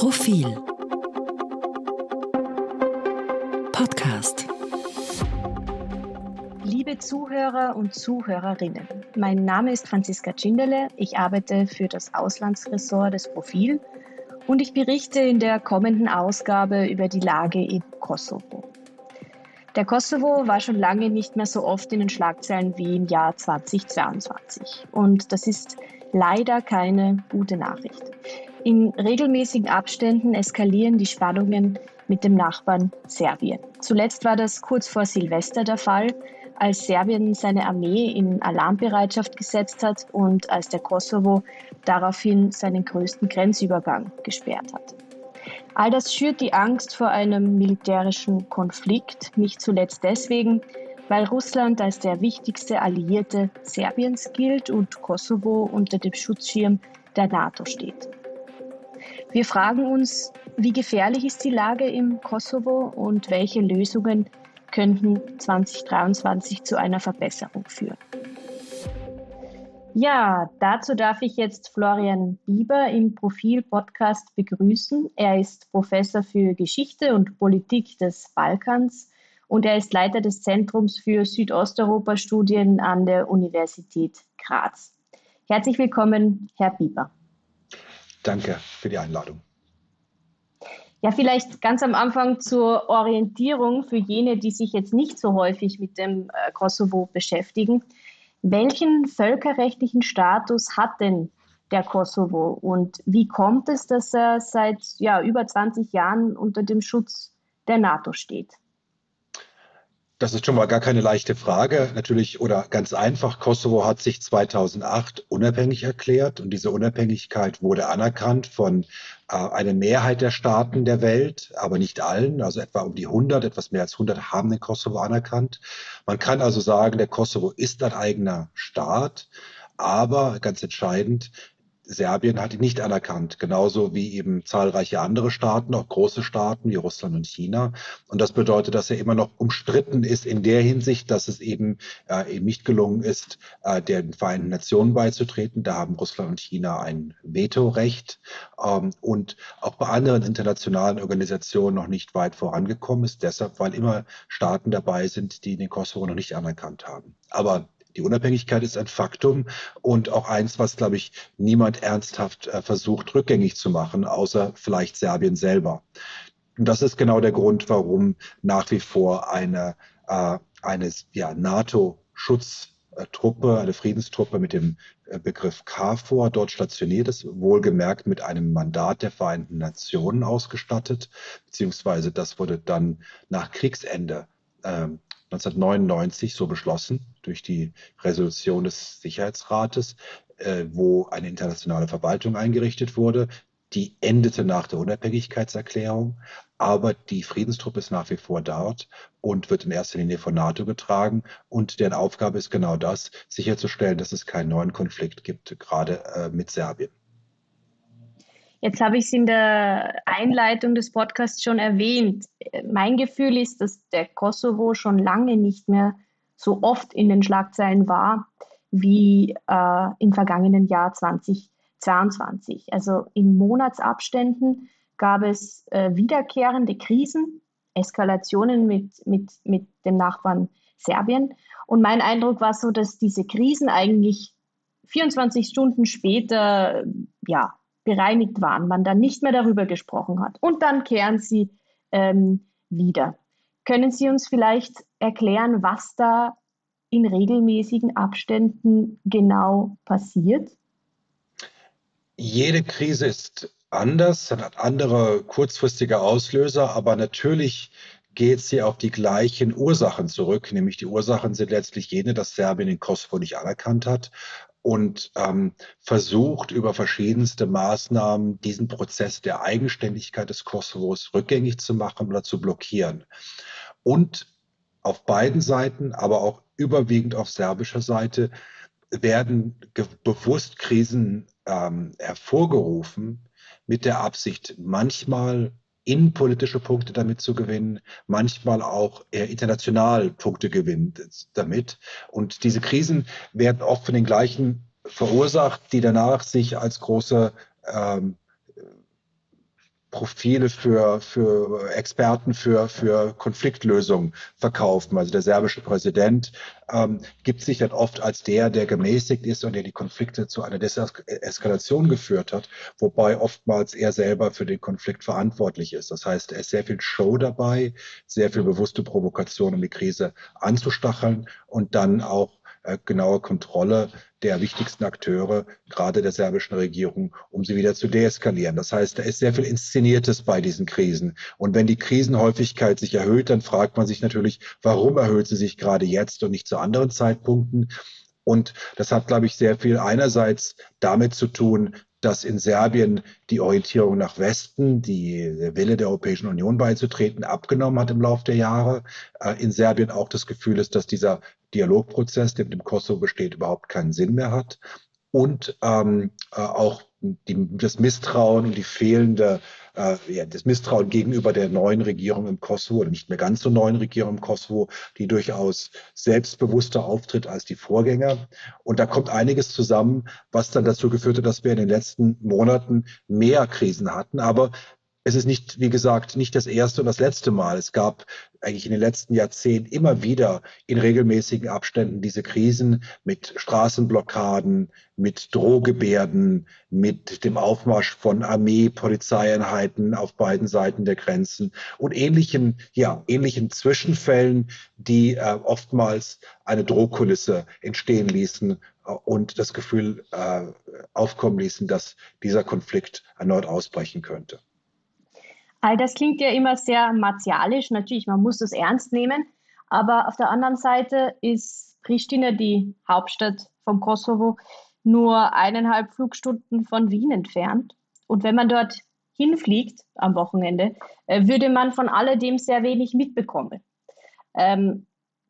Profil Podcast Liebe Zuhörer und Zuhörerinnen, mein Name ist Franziska Tschindele, ich arbeite für das Auslandsressort des Profil und ich berichte in der kommenden Ausgabe über die Lage im Kosovo. Der Kosovo war schon lange nicht mehr so oft in den Schlagzeilen wie im Jahr 2022. Und das ist leider keine gute Nachricht. In regelmäßigen Abständen eskalieren die Spannungen mit dem Nachbarn Serbien. Zuletzt war das kurz vor Silvester der Fall, als Serbien seine Armee in Alarmbereitschaft gesetzt hat und als der Kosovo daraufhin seinen größten Grenzübergang gesperrt hat. All das schürt die Angst vor einem militärischen Konflikt, nicht zuletzt deswegen, weil Russland als der wichtigste Alliierte Serbiens gilt und Kosovo unter dem Schutzschirm der NATO steht. Wir fragen uns, wie gefährlich ist die Lage im Kosovo und welche Lösungen könnten 2023 zu einer Verbesserung führen. Ja, dazu darf ich jetzt Florian Bieber im Profil-Podcast begrüßen. Er ist Professor für Geschichte und Politik des Balkans und er ist Leiter des Zentrums für Südosteuropa-Studien an der Universität Graz. Herzlich willkommen, Herr Bieber. Danke für die Einladung. Ja, vielleicht ganz am Anfang zur Orientierung für jene, die sich jetzt nicht so häufig mit dem äh, Kosovo beschäftigen. Welchen völkerrechtlichen Status hat denn der Kosovo und wie kommt es, dass er seit ja, über 20 Jahren unter dem Schutz der NATO steht? Das ist schon mal gar keine leichte Frage. Natürlich oder ganz einfach, Kosovo hat sich 2008 unabhängig erklärt und diese Unabhängigkeit wurde anerkannt von äh, einer Mehrheit der Staaten der Welt, aber nicht allen. Also etwa um die 100, etwas mehr als 100 haben den Kosovo anerkannt. Man kann also sagen, der Kosovo ist ein eigener Staat. Aber ganz entscheidend, Serbien hat ihn nicht anerkannt, genauso wie eben zahlreiche andere Staaten, auch große Staaten wie Russland und China. Und das bedeutet, dass er immer noch umstritten ist in der Hinsicht, dass es eben, äh, eben nicht gelungen ist, äh, den Vereinten Nationen beizutreten. Da haben Russland und China ein Vetorecht ähm, und auch bei anderen internationalen Organisationen noch nicht weit vorangekommen ist. Deshalb, weil immer Staaten dabei sind, die den Kosovo noch nicht anerkannt haben. Aber die Unabhängigkeit ist ein Faktum und auch eins, was, glaube ich, niemand ernsthaft äh, versucht rückgängig zu machen, außer vielleicht Serbien selber. Und das ist genau der Grund, warum nach wie vor eine, äh, eine ja, NATO-Schutztruppe, eine Friedenstruppe mit dem äh, Begriff KFOR dort stationiert ist, wohlgemerkt mit einem Mandat der Vereinten Nationen ausgestattet, beziehungsweise das wurde dann nach Kriegsende ähm, 1999 so beschlossen durch die Resolution des Sicherheitsrates, äh, wo eine internationale Verwaltung eingerichtet wurde. Die endete nach der Unabhängigkeitserklärung, aber die Friedenstruppe ist nach wie vor dort und wird in erster Linie von NATO getragen. Und deren Aufgabe ist genau das, sicherzustellen, dass es keinen neuen Konflikt gibt, gerade äh, mit Serbien. Jetzt habe ich es in der Einleitung des Podcasts schon erwähnt. Mein Gefühl ist, dass der Kosovo schon lange nicht mehr so oft in den Schlagzeilen war wie äh, im vergangenen Jahr 2022. Also in Monatsabständen gab es äh, wiederkehrende Krisen, Eskalationen mit, mit, mit dem Nachbarn Serbien. Und mein Eindruck war so, dass diese Krisen eigentlich 24 Stunden später ja, bereinigt waren, man dann nicht mehr darüber gesprochen hat. Und dann kehren sie ähm, wieder. Können Sie uns vielleicht erklären, was da in regelmäßigen Abständen genau passiert? Jede Krise ist anders, hat andere kurzfristige Auslöser, aber natürlich geht sie auf die gleichen Ursachen zurück, nämlich die Ursachen sind letztlich jene, dass Serbien den Kosovo nicht anerkannt hat und ähm, versucht über verschiedenste Maßnahmen diesen Prozess der Eigenständigkeit des Kosovos rückgängig zu machen oder zu blockieren. Und auf beiden Seiten, aber auch überwiegend auf serbischer Seite, werden bewusst Krisen ähm, hervorgerufen mit der Absicht, manchmal innenpolitische Punkte damit zu gewinnen, manchmal auch eher international Punkte gewinnen damit. Und diese Krisen werden oft von den gleichen verursacht, die danach sich als große ähm, Profile für, für Experten für, für Konfliktlösung verkaufen. Also der serbische Präsident ähm, gibt sich dann oft als der, der gemäßigt ist und der die Konflikte zu einer Deseskalation geführt hat, wobei oftmals er selber für den Konflikt verantwortlich ist. Das heißt, er ist sehr viel Show dabei, sehr viel bewusste Provokation, um die Krise anzustacheln und dann auch äh, genaue Kontrolle der wichtigsten Akteure, gerade der serbischen Regierung, um sie wieder zu deeskalieren. Das heißt, da ist sehr viel Inszeniertes bei diesen Krisen. Und wenn die Krisenhäufigkeit sich erhöht, dann fragt man sich natürlich, warum erhöht sie sich gerade jetzt und nicht zu anderen Zeitpunkten? Und das hat, glaube ich, sehr viel einerseits damit zu tun, dass in Serbien die Orientierung nach Westen, die Wille der Europäischen Union beizutreten, abgenommen hat im Laufe der Jahre. Äh, in Serbien auch das Gefühl ist, dass dieser Dialogprozess, der mit dem Kosovo besteht, überhaupt keinen Sinn mehr hat. Und ähm, äh, auch die, das Misstrauen und die fehlende, äh, ja, das Misstrauen gegenüber der neuen Regierung im Kosovo, oder nicht mehr ganz so neuen Regierung im Kosovo, die durchaus selbstbewusster auftritt als die Vorgänger. Und da kommt einiges zusammen, was dann dazu geführt hat, dass wir in den letzten Monaten mehr Krisen hatten. Aber es ist nicht, wie gesagt, nicht das erste und das letzte Mal. Es gab eigentlich in den letzten Jahrzehnten immer wieder in regelmäßigen Abständen diese Krisen mit Straßenblockaden, mit Drohgebärden, mit dem Aufmarsch von Armee, Polizeieinheiten auf beiden Seiten der Grenzen und ähnlichen, ja, ähnlichen Zwischenfällen, die äh, oftmals eine Drohkulisse entstehen ließen äh, und das Gefühl äh, aufkommen ließen, dass dieser Konflikt erneut ausbrechen könnte. All das klingt ja immer sehr martialisch. Natürlich, man muss das ernst nehmen. Aber auf der anderen Seite ist Pristina, die Hauptstadt vom Kosovo, nur eineinhalb Flugstunden von Wien entfernt. Und wenn man dort hinfliegt am Wochenende, äh, würde man von alledem sehr wenig mitbekommen. Ähm,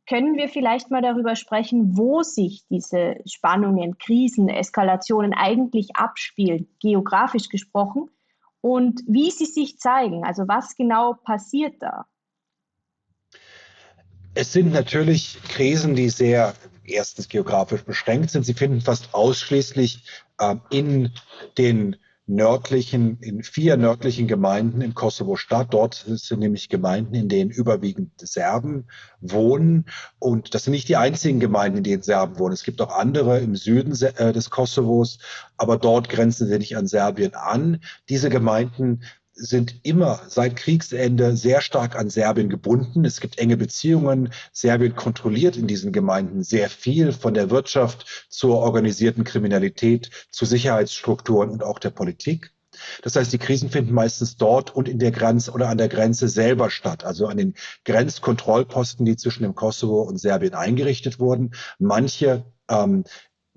können wir vielleicht mal darüber sprechen, wo sich diese Spannungen, Krisen, Eskalationen eigentlich abspielen, geografisch gesprochen? Und wie sie sich zeigen. Also was genau passiert da? Es sind natürlich Krisen, die sehr erstens geografisch beschränkt sind. Sie finden fast ausschließlich äh, in den nördlichen, in vier nördlichen Gemeinden im Kosovo statt. Dort sind nämlich Gemeinden, in denen überwiegend Serben wohnen. Und das sind nicht die einzigen Gemeinden, in denen Serben wohnen. Es gibt auch andere im Süden äh, des Kosovos, aber dort grenzen sie nicht an Serbien an. Diese Gemeinden sind immer seit Kriegsende sehr stark an Serbien gebunden. Es gibt enge Beziehungen. Serbien kontrolliert in diesen Gemeinden sehr viel von der Wirtschaft zur organisierten Kriminalität, zu Sicherheitsstrukturen und auch der Politik. Das heißt, die Krisen finden meistens dort und in der Grenze oder an der Grenze selber statt, also an den Grenzkontrollposten, die zwischen dem Kosovo und Serbien eingerichtet wurden. Manche ähm,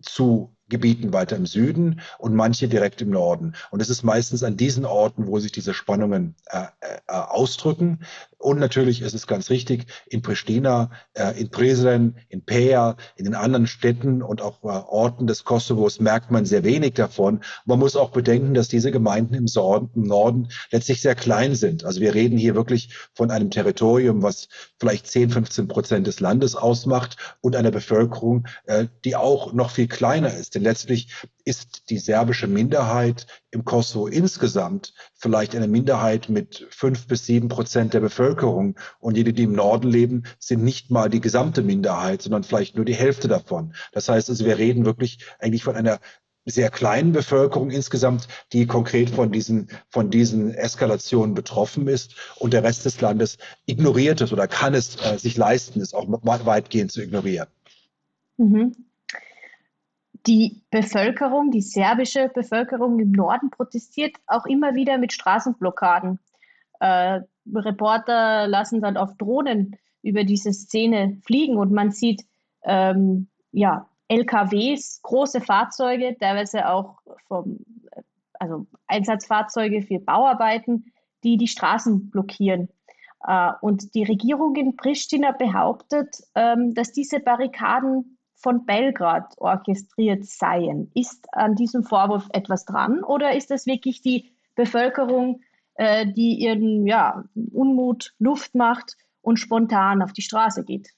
zu Gebieten weiter im Süden und manche direkt im Norden. Und es ist meistens an diesen Orten, wo sich diese Spannungen äh, äh, ausdrücken. Und natürlich ist es ganz richtig, in Pristina, äh, in Prizren, in Peja, in den anderen Städten und auch äh, Orten des Kosovos merkt man sehr wenig davon. Man muss auch bedenken, dass diese Gemeinden im, Norden, letztlich sehr klein sind. Also wir reden hier wirklich von einem Territorium, was vielleicht 10, 15 Prozent des Landes ausmacht und einer Bevölkerung, äh, die auch noch viel kleiner ist. Denn letztlich ist die serbische Minderheit im Kosovo insgesamt vielleicht eine Minderheit mit fünf bis sieben Prozent der Bevölkerung. Und jene, die im Norden leben, sind nicht mal die gesamte Minderheit, sondern vielleicht nur die Hälfte davon. Das heißt also, wir reden wirklich eigentlich von einer sehr kleinen Bevölkerung insgesamt, die konkret von diesen, von diesen Eskalationen betroffen ist. Und der Rest des Landes ignoriert es oder kann es äh, sich leisten, es auch weitgehend zu ignorieren. Mhm die Bevölkerung, die serbische Bevölkerung im Norden protestiert auch immer wieder mit Straßenblockaden. Äh, Reporter lassen dann auf Drohnen über diese Szene fliegen und man sieht ähm, ja, LKWs, große Fahrzeuge, teilweise auch vom, also Einsatzfahrzeuge für Bauarbeiten, die die Straßen blockieren. Äh, und die Regierung in Pristina behauptet, ähm, dass diese Barrikaden von Belgrad orchestriert seien. Ist an diesem Vorwurf etwas dran oder ist es wirklich die Bevölkerung, äh, die ihren ja, Unmut Luft macht und spontan auf die Straße geht?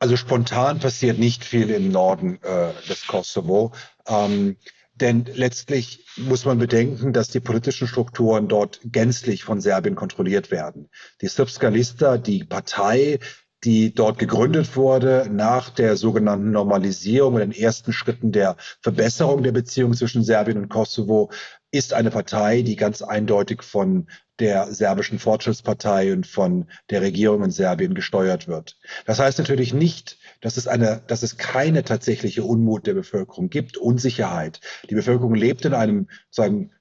Also spontan passiert nicht viel im Norden äh, des Kosovo. Ähm, Denn letztlich muss man bedenken, dass die politischen Strukturen dort gänzlich von Serbien kontrolliert werden. Die Srpska Lista, die Partei, die dort gegründet wurde nach der sogenannten Normalisierung und den ersten Schritten der Verbesserung der Beziehung zwischen Serbien und Kosovo, ist eine Partei, die ganz eindeutig von der serbischen Fortschrittspartei und von der Regierung in Serbien gesteuert wird. Das heißt natürlich nicht, dass es eine, dass es keine tatsächliche Unmut der Bevölkerung gibt, Unsicherheit. Die Bevölkerung lebt in einem, sagen,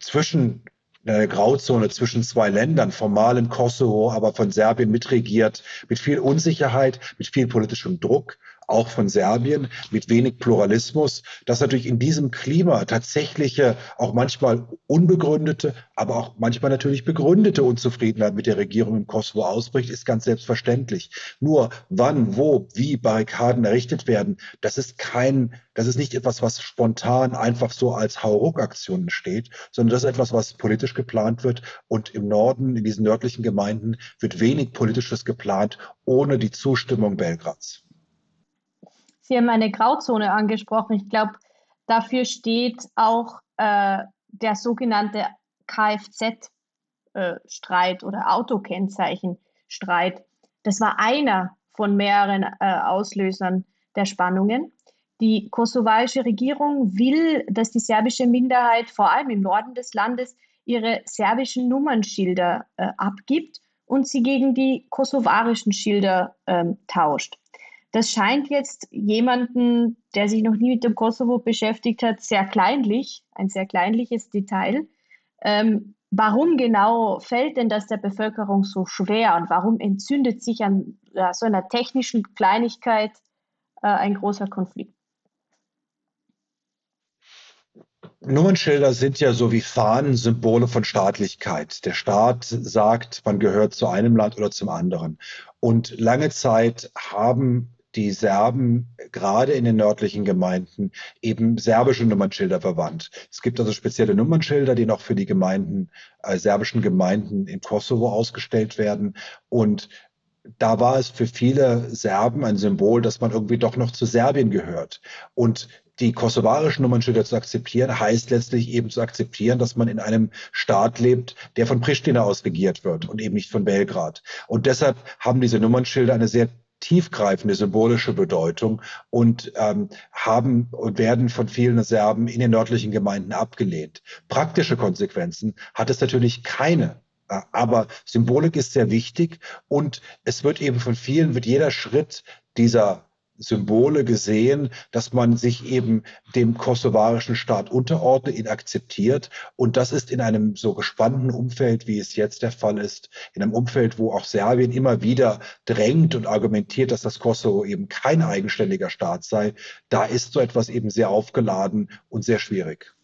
zwischen eine Grauzone zwischen zwei Ländern, formal im Kosovo, aber von Serbien mitregiert, mit viel Unsicherheit, mit viel politischem Druck auch von Serbien, mit wenig Pluralismus, dass natürlich in diesem Klima tatsächliche, auch manchmal unbegründete, aber auch manchmal natürlich begründete Unzufriedenheit mit der Regierung im Kosovo ausbricht, ist ganz selbstverständlich. Nur wann, wo, wie Barrikaden errichtet werden, das ist kein, das ist nicht etwas, was spontan einfach so als Hauruck-Aktion entsteht, sondern das ist etwas, was politisch geplant wird. Und im Norden, in diesen nördlichen Gemeinden, wird wenig Politisches geplant ohne die Zustimmung Belgrads. Sie haben eine Grauzone angesprochen. Ich glaube, dafür steht auch äh, der sogenannte Kfz-Streit oder Autokennzeichenstreit. Das war einer von mehreren äh, Auslösern der Spannungen. Die kosovarische Regierung will, dass die serbische Minderheit vor allem im Norden des Landes ihre serbischen Nummernschilder äh, abgibt und sie gegen die kosovarischen Schilder ähm, tauscht. Das scheint jetzt jemanden, der sich noch nie mit dem Kosovo beschäftigt hat, sehr kleinlich, ein sehr kleinliches Detail. Ähm, warum genau fällt denn das der Bevölkerung so schwer und warum entzündet sich an ja, so einer technischen Kleinigkeit äh, ein großer Konflikt? Nummernschilder sind ja so wie Fahnen Symbole von Staatlichkeit. Der Staat sagt, man gehört zu einem Land oder zum anderen. Und lange Zeit haben die Serben gerade in den nördlichen Gemeinden eben serbische Nummernschilder verwandt. Es gibt also spezielle Nummernschilder, die noch für die Gemeinden, äh, serbischen Gemeinden im Kosovo ausgestellt werden. Und da war es für viele Serben ein Symbol, dass man irgendwie doch noch zu Serbien gehört. Und die kosovarischen Nummernschilder zu akzeptieren, heißt letztlich eben zu akzeptieren, dass man in einem Staat lebt, der von Pristina aus regiert wird und eben nicht von Belgrad. Und deshalb haben diese Nummernschilder eine sehr tiefgreifende symbolische Bedeutung und ähm, haben und werden von vielen Serben in den nördlichen Gemeinden abgelehnt. Praktische Konsequenzen hat es natürlich keine. Äh, aber Symbolik ist sehr wichtig und es wird eben von vielen, wird jeder Schritt dieser Symbole gesehen, dass man sich eben dem kosovarischen Staat unterordnet, ihn akzeptiert. Und das ist in einem so gespannten Umfeld, wie es jetzt der Fall ist, in einem Umfeld, wo auch Serbien immer wieder drängt und argumentiert, dass das Kosovo eben kein eigenständiger Staat sei, da ist so etwas eben sehr aufgeladen und sehr schwierig.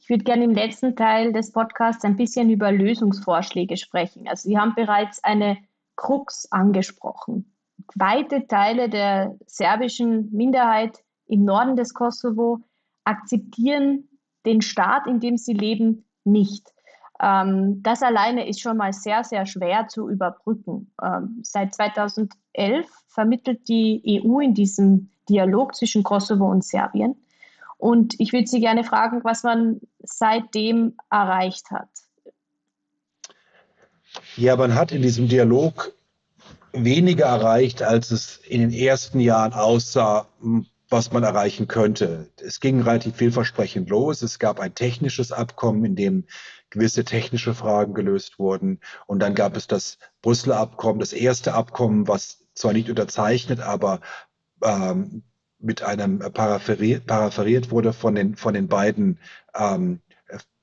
Ich würde gerne im letzten Teil des Podcasts ein bisschen über Lösungsvorschläge sprechen. Also Sie haben bereits eine Krux angesprochen weite Teile der serbischen Minderheit im Norden des Kosovo akzeptieren den Staat, in dem sie leben, nicht. Ähm, das alleine ist schon mal sehr, sehr schwer zu überbrücken. Ähm, seit 2011 vermittelt die EU in diesem Dialog zwischen Kosovo und Serbien. Und ich würde Sie gerne fragen, was man seitdem erreicht hat. Ja, man hat in diesem Dialog weniger erreicht, als es in den ersten Jahren aussah, was man erreichen könnte. Es ging relativ vielversprechend los. Es gab ein technisches Abkommen, in dem gewisse technische Fragen gelöst wurden. Und dann gab es das Brüsseler Abkommen, das erste Abkommen, was zwar nicht unterzeichnet, aber ähm, mit einem parapheriert, parapheriert wurde von den, von den beiden ähm,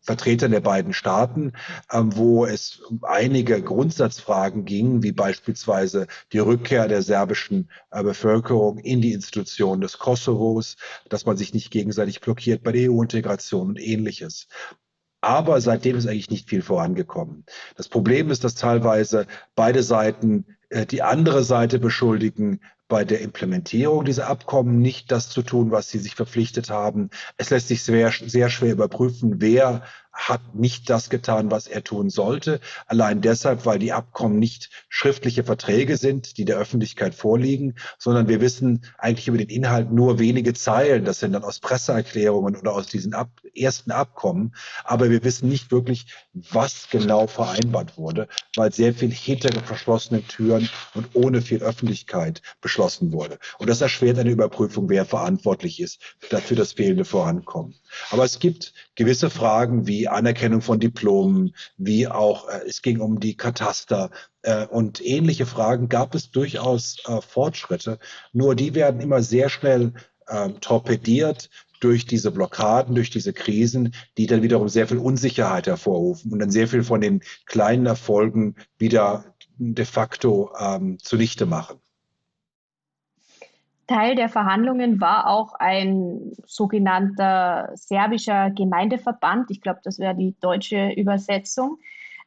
Vertretern der beiden Staaten, ähm, wo es um einige Grundsatzfragen ging, wie beispielsweise die Rückkehr der serbischen äh, Bevölkerung in die Institutionen des Kosovos, dass man sich nicht gegenseitig blockiert bei der EU-Integration und ähnliches. Aber seitdem ist eigentlich nicht viel vorangekommen. Das Problem ist, dass teilweise beide Seiten äh, die andere Seite beschuldigen, bei der Implementierung dieser Abkommen nicht das zu tun, was sie sich verpflichtet haben. Es lässt sich sehr, sehr schwer überprüfen, wer hat nicht das getan, was er tun sollte. Allein deshalb, weil die Abkommen nicht schriftliche Verträge sind, die der Öffentlichkeit vorliegen, sondern wir wissen eigentlich über den Inhalt nur wenige Zeilen. Das sind dann aus Presseerklärungen oder aus diesen Ab ersten Abkommen. Aber wir wissen nicht wirklich, was genau vereinbart wurde, weil sehr viel hinter verschlossenen Türen und ohne viel Öffentlichkeit beschlossen wurde. Und das erschwert eine Überprüfung, wer verantwortlich ist für das fehlende Vorankommen. Aber es gibt gewisse Fragen wie Anerkennung von Diplomen, wie auch äh, es ging um die Kataster äh, und ähnliche Fragen gab es durchaus äh, Fortschritte. Nur die werden immer sehr schnell ähm, torpediert durch diese Blockaden, durch diese Krisen, die dann wiederum sehr viel Unsicherheit hervorrufen und dann sehr viel von den kleinen Erfolgen wieder de facto ähm, zunichte machen. Teil der Verhandlungen war auch ein sogenannter serbischer Gemeindeverband. Ich glaube, das wäre die deutsche Übersetzung.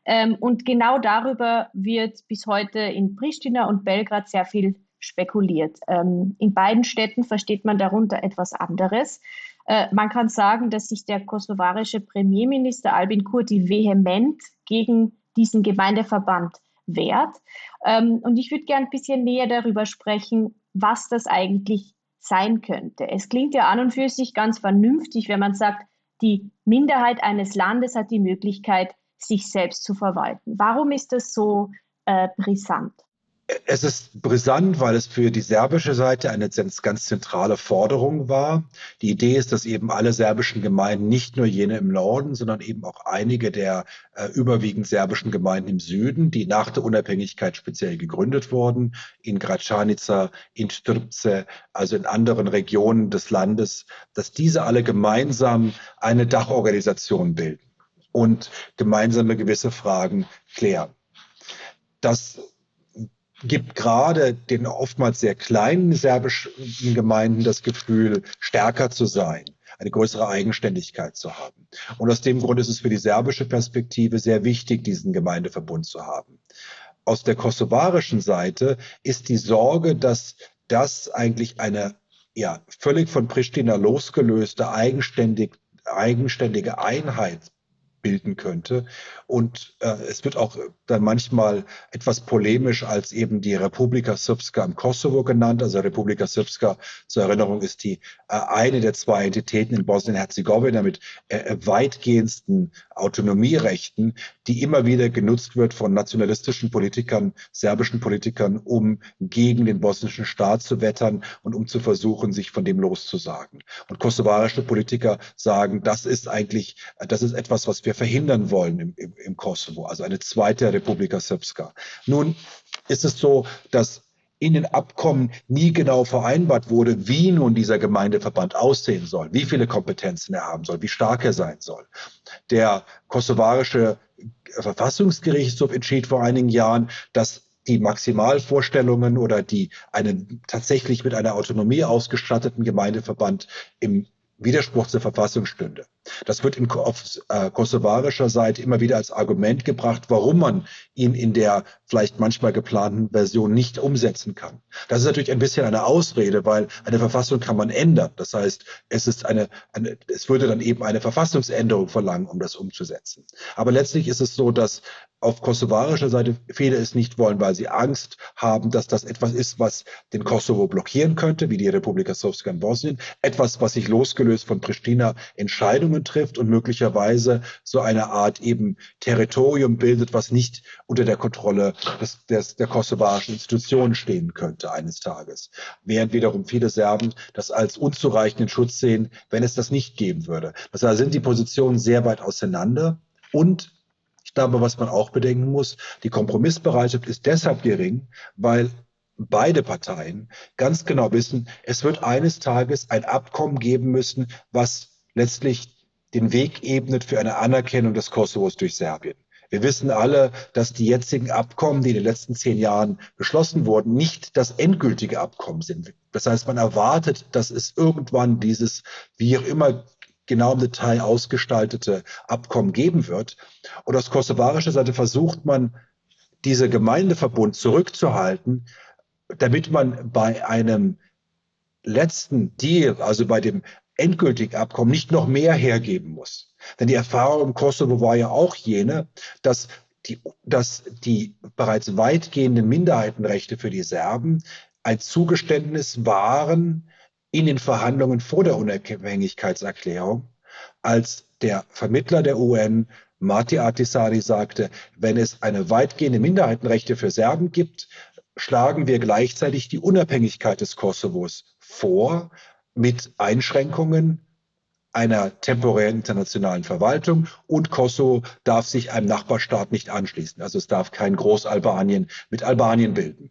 Ähm, und genau darüber wird bis heute in Pristina und Belgrad sehr viel spekuliert. Ähm, in beiden Städten versteht man darunter etwas anderes. Äh, man kann sagen, dass sich der kosovarische Premierminister Albin Kurti vehement gegen diesen Gemeindeverband wehrt. Ähm, und ich würde gerne ein bisschen näher darüber sprechen, was das eigentlich sein könnte. Es klingt ja an und für sich ganz vernünftig, wenn man sagt, die Minderheit eines Landes hat die Möglichkeit, sich selbst zu verwalten. Warum ist das so äh, brisant? Es ist brisant, weil es für die serbische Seite eine ganz zentrale Forderung war. Die Idee ist, dass eben alle serbischen Gemeinden, nicht nur jene im Norden, sondern eben auch einige der äh, überwiegend serbischen Gemeinden im Süden, die nach der Unabhängigkeit speziell gegründet wurden, in Gračanica, in Strpce, also in anderen Regionen des Landes, dass diese alle gemeinsam eine Dachorganisation bilden und gemeinsame gewisse Fragen klären. Das gibt gerade den oftmals sehr kleinen serbischen Gemeinden das Gefühl, stärker zu sein, eine größere Eigenständigkeit zu haben. Und aus dem Grund ist es für die serbische Perspektive sehr wichtig, diesen Gemeindeverbund zu haben. Aus der kosovarischen Seite ist die Sorge, dass das eigentlich eine ja, völlig von Pristina losgelöste, eigenständig, eigenständige Einheit bilden könnte. Und äh, es wird auch dann manchmal etwas polemisch als eben die Republika Srpska im Kosovo genannt. Also Republika Srpska, zur Erinnerung, ist die äh, eine der zwei Entitäten in Bosnien-Herzegowina mit äh, weitgehendsten Autonomierechten, die immer wieder genutzt wird von nationalistischen Politikern, serbischen Politikern, um gegen den bosnischen Staat zu wettern und um zu versuchen, sich von dem loszusagen. Und kosovarische Politiker sagen, das ist eigentlich, das ist etwas, was wir verhindern wollen im, im, im Kosovo, also eine zweite Republika Srpska. Nun ist es so, dass in den Abkommen nie genau vereinbart wurde, wie nun dieser Gemeindeverband aussehen soll, wie viele Kompetenzen er haben soll, wie stark er sein soll. Der kosovarische Verfassungsgerichtshof entschied vor einigen Jahren, dass die Maximalvorstellungen oder die einen tatsächlich mit einer Autonomie ausgestatteten Gemeindeverband im Widerspruch zur Verfassung stünde. Das wird in, auf äh, kosovarischer Seite immer wieder als Argument gebracht, warum man ihn in der vielleicht manchmal geplanten Version nicht umsetzen kann. Das ist natürlich ein bisschen eine Ausrede, weil eine Verfassung kann man ändern. Das heißt, es ist eine, eine es würde dann eben eine Verfassungsänderung verlangen, um das umzusetzen. Aber letztlich ist es so, dass auf kosovarischer Seite viele es nicht wollen, weil sie Angst haben, dass das etwas ist, was den Kosovo blockieren könnte, wie die Republika Srpska in Bosnien. Etwas, was sich losgelöst von Pristina Entscheidungen trifft und möglicherweise so eine Art eben Territorium bildet, was nicht unter der Kontrolle des, des, der kosovarischen Institutionen stehen könnte eines Tages. Während wiederum viele Serben das als unzureichenden Schutz sehen, wenn es das nicht geben würde. Das heißt, sind die Positionen sehr weit auseinander und glaube, was man auch bedenken muss, die Kompromissbereitschaft ist deshalb gering, weil beide Parteien ganz genau wissen, es wird eines Tages ein Abkommen geben müssen, was letztlich den Weg ebnet für eine Anerkennung des Kosovos durch Serbien. Wir wissen alle, dass die jetzigen Abkommen, die in den letzten zehn Jahren beschlossen wurden, nicht das endgültige Abkommen sind. Das heißt, man erwartet, dass es irgendwann dieses, wie auch immer genau im Detail ausgestaltete Abkommen geben wird. Und aus kosovarischer Seite versucht man, diese Gemeindeverbund zurückzuhalten, damit man bei einem letzten Deal, also bei dem endgültigen Abkommen nicht noch mehr hergeben muss. Denn die Erfahrung im Kosovo war ja auch jene, dass die, dass die bereits weitgehenden Minderheitenrechte für die Serben ein Zugeständnis waren in den Verhandlungen vor der Unabhängigkeitserklärung, als der Vermittler der UN Marti Ahtisaari sagte, wenn es eine weitgehende Minderheitenrechte für Serben gibt, schlagen wir gleichzeitig die Unabhängigkeit des Kosovos vor mit Einschränkungen einer temporären internationalen Verwaltung und Kosovo darf sich einem Nachbarstaat nicht anschließen. Also es darf kein Großalbanien mit Albanien bilden.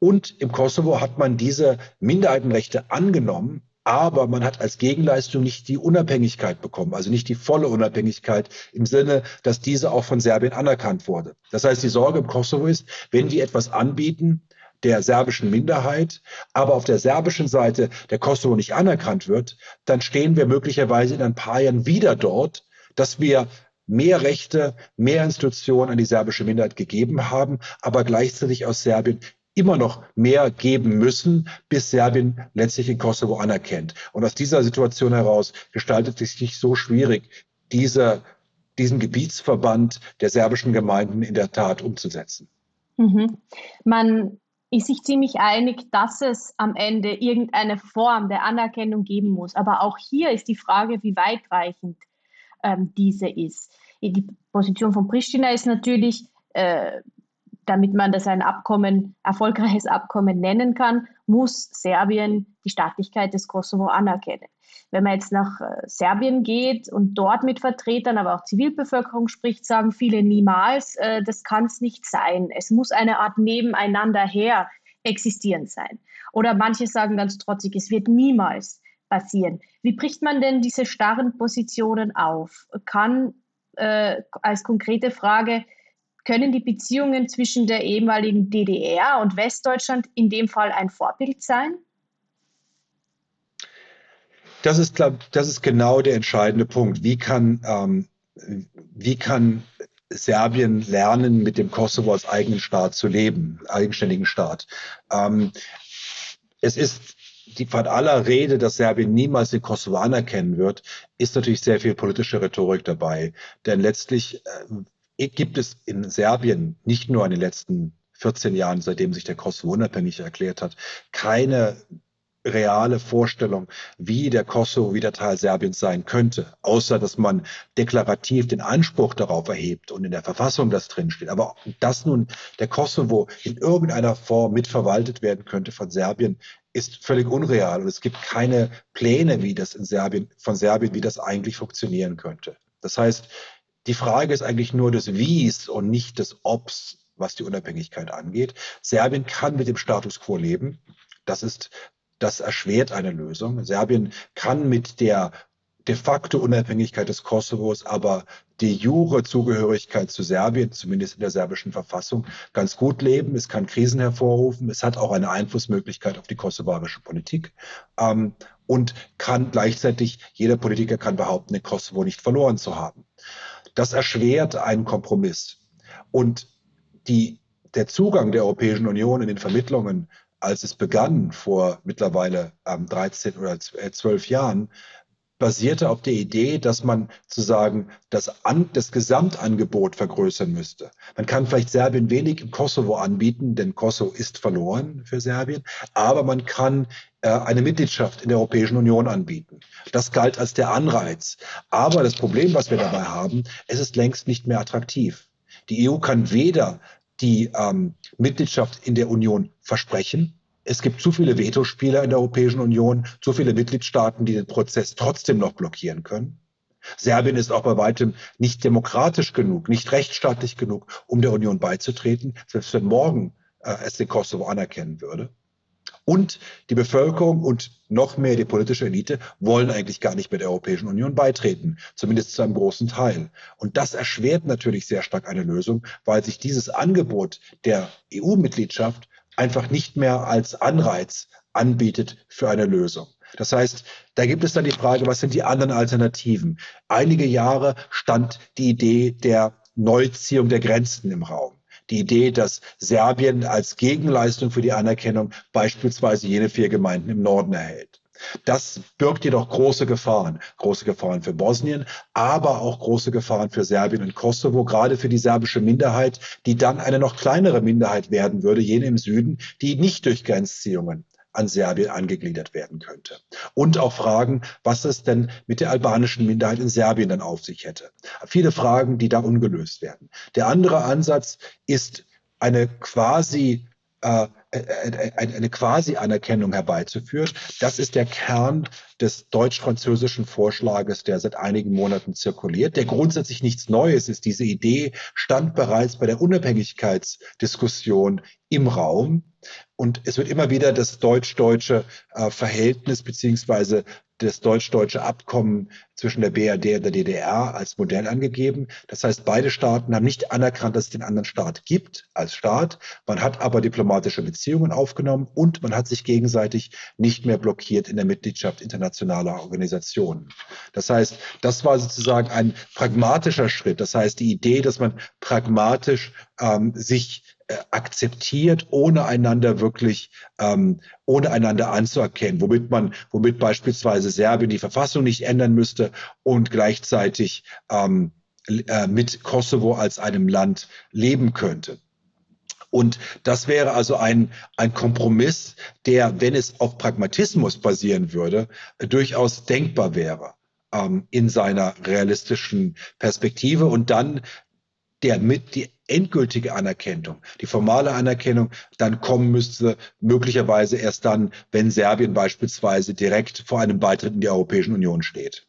Und im Kosovo hat man diese Minderheitenrechte angenommen, aber man hat als Gegenleistung nicht die Unabhängigkeit bekommen, also nicht die volle Unabhängigkeit im Sinne, dass diese auch von Serbien anerkannt wurde. Das heißt, die Sorge im Kosovo ist, wenn wir etwas anbieten, der serbischen Minderheit, aber auf der serbischen Seite der Kosovo nicht anerkannt wird, dann stehen wir möglicherweise in ein paar Jahren wieder dort, dass wir mehr Rechte, mehr Institutionen an die serbische Minderheit gegeben haben, aber gleichzeitig aus Serbien immer noch mehr geben müssen, bis Serbien letztlich den Kosovo anerkennt. Und aus dieser Situation heraus gestaltet es sich so schwierig, diese, diesen Gebietsverband der serbischen Gemeinden in der Tat umzusetzen. Mhm. Man ist sich ziemlich einig, dass es am Ende irgendeine Form der Anerkennung geben muss. Aber auch hier ist die Frage, wie weitreichend ähm, diese ist. Die Position von Pristina ist natürlich, äh, damit man das ein Abkommen, erfolgreiches Abkommen nennen kann, muss Serbien die Staatlichkeit des Kosovo anerkennen. Wenn man jetzt nach äh, Serbien geht und dort mit Vertretern, aber auch Zivilbevölkerung spricht, sagen viele niemals, äh, das kann es nicht sein. Es muss eine Art Nebeneinander her existieren sein. Oder manche sagen ganz trotzig, es wird niemals passieren. Wie bricht man denn diese starren Positionen auf? Kann äh, als konkrete Frage, können die Beziehungen zwischen der ehemaligen DDR und Westdeutschland in dem Fall ein Vorbild sein? Das ist, glaub, das ist genau der entscheidende Punkt. Wie kann, ähm, wie kann Serbien lernen, mit dem Kosovo als eigenen Staat zu leben, eigenständigen Staat? Ähm, es ist die von aller Rede, dass Serbien niemals den Kosovo anerkennen wird, ist natürlich sehr viel politische Rhetorik dabei. Denn letztlich äh, gibt es in Serbien nicht nur in den letzten 14 Jahren, seitdem sich der Kosovo unabhängig erklärt hat, keine reale Vorstellung, wie der Kosovo wieder Teil Serbiens sein könnte, außer dass man deklarativ den Anspruch darauf erhebt und in der Verfassung das drinsteht. Aber dass nun der Kosovo in irgendeiner Form mitverwaltet werden könnte von Serbien, ist völlig unreal und es gibt keine Pläne, wie das in Serbien, von Serbien, wie das eigentlich funktionieren könnte. Das heißt, die Frage ist eigentlich nur des Wies und nicht des Obs, was die Unabhängigkeit angeht. Serbien kann mit dem Status quo leben. Das ist das erschwert eine Lösung. Serbien kann mit der de facto Unabhängigkeit des Kosovos, aber die jure Zugehörigkeit zu Serbien, zumindest in der serbischen Verfassung, ganz gut leben. Es kann Krisen hervorrufen. Es hat auch eine Einflussmöglichkeit auf die kosovarische Politik ähm, und kann gleichzeitig, jeder Politiker kann behaupten, den Kosovo nicht verloren zu haben. Das erschwert einen Kompromiss. Und die, der Zugang der Europäischen Union in den Vermittlungen als es begann vor mittlerweile ähm, 13 oder 12 äh, Jahren, basierte auf der Idee, dass man zu sagen, das, An das Gesamtangebot vergrößern müsste. Man kann vielleicht Serbien wenig im Kosovo anbieten, denn Kosovo ist verloren für Serbien, aber man kann äh, eine Mitgliedschaft in der Europäischen Union anbieten. Das galt als der Anreiz. Aber das Problem, was wir dabei haben, es ist längst nicht mehr attraktiv. Die EU kann weder die ähm, Mitgliedschaft in der Union versprechen. Es gibt zu viele Vetospieler in der Europäischen Union, zu viele Mitgliedstaaten, die den Prozess trotzdem noch blockieren können. Serbien ist auch bei weitem nicht demokratisch genug, nicht rechtsstaatlich genug, um der Union beizutreten, selbst wenn morgen äh, es den Kosovo anerkennen würde. Und die Bevölkerung und noch mehr die politische Elite wollen eigentlich gar nicht mit der Europäischen Union beitreten, zumindest zu einem großen Teil. Und das erschwert natürlich sehr stark eine Lösung, weil sich dieses Angebot der EU-Mitgliedschaft einfach nicht mehr als Anreiz anbietet für eine Lösung. Das heißt, da gibt es dann die Frage, was sind die anderen Alternativen? Einige Jahre stand die Idee der Neuziehung der Grenzen im Raum die Idee, dass Serbien als Gegenleistung für die Anerkennung beispielsweise jene vier Gemeinden im Norden erhält. Das birgt jedoch große Gefahren. Große Gefahren für Bosnien, aber auch große Gefahren für Serbien und Kosovo, gerade für die serbische Minderheit, die dann eine noch kleinere Minderheit werden würde, jene im Süden, die nicht durch Grenzziehungen an Serbien angegliedert werden könnte. Und auch Fragen, was es denn mit der albanischen Minderheit in Serbien dann auf sich hätte. Viele Fragen, die da ungelöst werden. Der andere Ansatz ist eine quasi äh, eine Quasi-Anerkennung herbeizuführen. Das ist der Kern des deutsch-französischen Vorschlages, der seit einigen Monaten zirkuliert, der grundsätzlich nichts Neues ist. Diese Idee stand bereits bei der Unabhängigkeitsdiskussion im Raum. Und es wird immer wieder das deutsch-deutsche äh, Verhältnis beziehungsweise das deutsch-deutsche Abkommen zwischen der BRD und der DDR als Modell angegeben. Das heißt, beide Staaten haben nicht anerkannt, dass es den anderen Staat gibt als Staat. Man hat aber diplomatische Beziehungen aufgenommen und man hat sich gegenseitig nicht mehr blockiert in der Mitgliedschaft internationaler Organisationen. Das heißt, das war sozusagen ein pragmatischer Schritt. Das heißt, die Idee, dass man pragmatisch ähm, sich akzeptiert, ohne einander wirklich, ähm, ohne einander anzuerkennen, womit man, womit beispielsweise Serbien die Verfassung nicht ändern müsste und gleichzeitig ähm, äh, mit Kosovo als einem Land leben könnte. Und das wäre also ein, ein Kompromiss, der, wenn es auf Pragmatismus basieren würde, durchaus denkbar wäre ähm, in seiner realistischen Perspektive und dann der mit die endgültige Anerkennung, die formale Anerkennung dann kommen müsste, möglicherweise erst dann, wenn Serbien beispielsweise direkt vor einem Beitritt in die Europäische Union steht.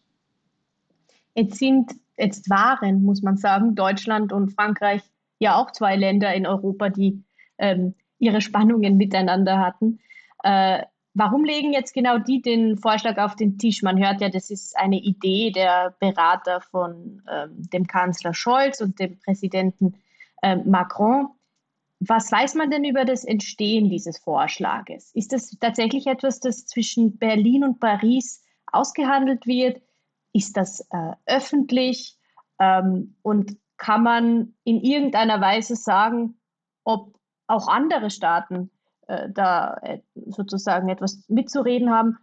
Jetzt sind, jetzt waren, muss man sagen, Deutschland und Frankreich ja auch zwei Länder in Europa, die ähm, ihre Spannungen miteinander hatten. Äh, warum legen jetzt genau die den Vorschlag auf den Tisch? Man hört ja, das ist eine Idee der Berater von ähm, dem Kanzler Scholz und dem Präsidenten äh, Macron. Was weiß man denn über das Entstehen dieses Vorschlages? Ist das tatsächlich etwas, das zwischen Berlin und Paris ausgehandelt wird? Ist das äh, öffentlich? Ähm, und kann man in irgendeiner Weise sagen, ob auch andere Staaten äh, da äh, sozusagen etwas mitzureden haben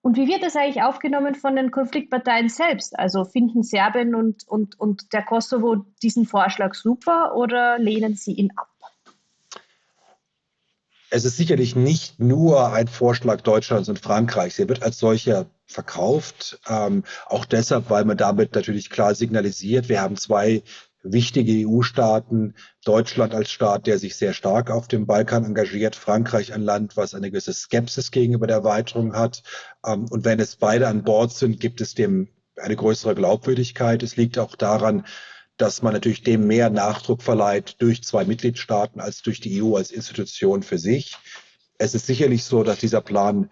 und wie wird das eigentlich aufgenommen von den Konfliktparteien selbst? Also finden Serbien und, und, und der Kosovo diesen Vorschlag super oder lehnen sie ihn ab? Es ist sicherlich nicht nur ein Vorschlag Deutschlands und Frankreichs. Er wird als solcher verkauft, ähm, auch deshalb, weil man damit natürlich klar signalisiert, wir haben zwei wichtige EU-Staaten, Deutschland als Staat, der sich sehr stark auf dem Balkan engagiert, Frankreich ein Land, was eine gewisse Skepsis gegenüber der Erweiterung hat. Ähm, und wenn es beide an Bord sind, gibt es dem eine größere Glaubwürdigkeit. Es liegt auch daran, dass man natürlich dem mehr Nachdruck verleiht durch zwei Mitgliedstaaten als durch die EU als Institution für sich. Es ist sicherlich so, dass dieser Plan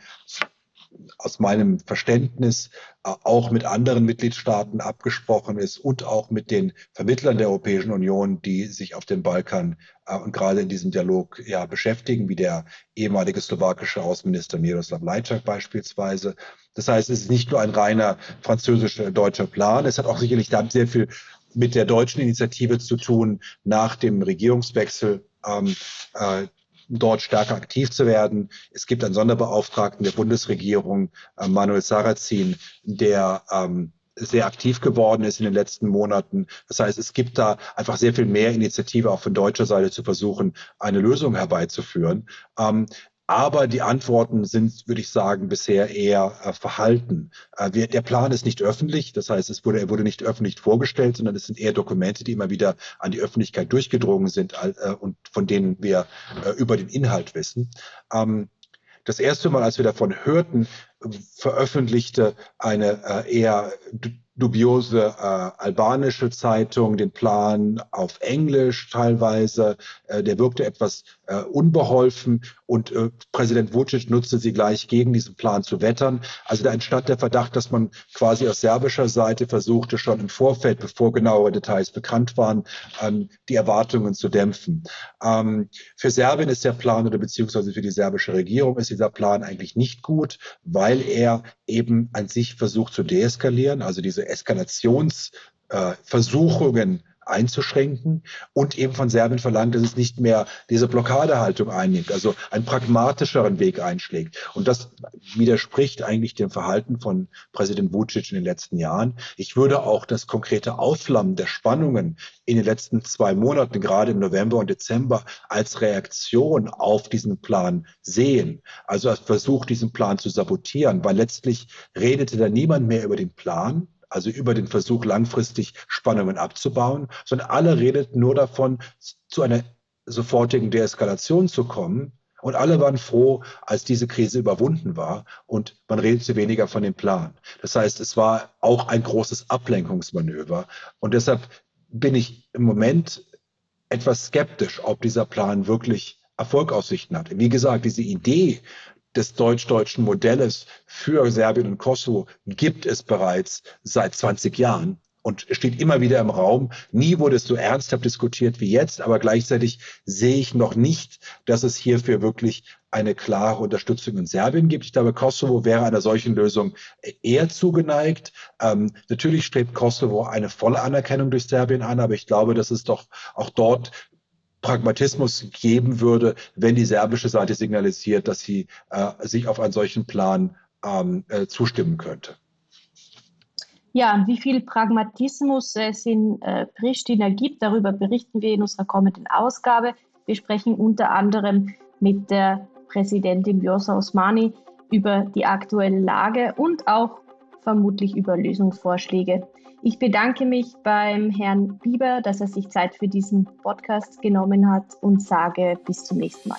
aus meinem Verständnis äh, auch mit anderen Mitgliedstaaten abgesprochen ist und auch mit den Vermittlern der Europäischen Union, die sich auf dem Balkan äh, und gerade in diesem Dialog ja beschäftigen, wie der ehemalige slowakische Außenminister Miroslav Lajčák beispielsweise. Das heißt, es ist nicht nur ein reiner französischer deutscher Plan, es hat auch sicherlich dann sehr viel mit der deutschen Initiative zu tun nach dem Regierungswechsel. Ähm, äh, dort stärker aktiv zu werden. Es gibt einen Sonderbeauftragten der Bundesregierung, äh, Manuel Sarrazin, der ähm, sehr aktiv geworden ist in den letzten Monaten. Das heißt, es gibt da einfach sehr viel mehr Initiative auch von deutscher Seite zu versuchen, eine Lösung herbeizuführen. Ähm, aber die Antworten sind, würde ich sagen, bisher eher äh, verhalten. Äh, wir, der Plan ist nicht öffentlich, das heißt, es wurde, er wurde nicht öffentlich vorgestellt, sondern es sind eher Dokumente, die immer wieder an die Öffentlichkeit durchgedrungen sind äh, und von denen wir äh, über den Inhalt wissen. Ähm, das erste Mal, als wir davon hörten, veröffentlichte eine äh, eher dubiose äh, albanische Zeitung den Plan auf Englisch teilweise. Äh, der wirkte etwas äh, unbeholfen und äh, Präsident Vucic nutzte sie gleich gegen diesen Plan zu wettern. Also da entstand der Verdacht, dass man quasi aus serbischer Seite versuchte, schon im Vorfeld, bevor genauere Details bekannt waren, ähm, die Erwartungen zu dämpfen. Ähm, für Serbien ist der Plan oder beziehungsweise für die serbische Regierung ist dieser Plan eigentlich nicht gut, weil er eben an sich versucht zu deeskalieren, also diese Eskalationsversuchungen einzuschränken und eben von Serbien verlangt, dass es nicht mehr diese Blockadehaltung einnimmt, also einen pragmatischeren Weg einschlägt. Und das widerspricht eigentlich dem Verhalten von Präsident Vucic in den letzten Jahren. Ich würde auch das konkrete Aufflammen der Spannungen in den letzten zwei Monaten, gerade im November und Dezember, als Reaktion auf diesen Plan sehen. Also als Versuch, diesen Plan zu sabotieren, weil letztlich redete da niemand mehr über den Plan, also über den Versuch, langfristig Spannungen abzubauen, sondern alle redeten nur davon, zu einer sofortigen Deeskalation zu kommen. Und alle waren froh, als diese Krise überwunden war und man redete weniger von dem Plan. Das heißt, es war auch ein großes Ablenkungsmanöver. Und deshalb bin ich im Moment etwas skeptisch, ob dieser Plan wirklich Erfolgaussichten hat. Wie gesagt, diese Idee, des deutsch-deutschen Modells für Serbien und Kosovo gibt es bereits seit 20 Jahren und steht immer wieder im Raum. Nie wurde es so ernsthaft diskutiert wie jetzt, aber gleichzeitig sehe ich noch nicht, dass es hierfür wirklich eine klare Unterstützung in Serbien gibt. Ich glaube, Kosovo wäre einer solchen Lösung eher zugeneigt. Ähm, natürlich strebt Kosovo eine volle Anerkennung durch Serbien an, aber ich glaube, dass es doch auch dort Pragmatismus geben würde, wenn die serbische Seite signalisiert, dass sie äh, sich auf einen solchen Plan ähm, äh, zustimmen könnte. Ja, wie viel Pragmatismus es in äh, Pristina gibt, darüber berichten wir in unserer kommenden Ausgabe. Wir sprechen unter anderem mit der Präsidentin Vjosa Osmani über die aktuelle Lage und auch vermutlich über Lösungsvorschläge. Ich bedanke mich beim Herrn Bieber, dass er sich Zeit für diesen Podcast genommen hat und sage bis zum nächsten Mal.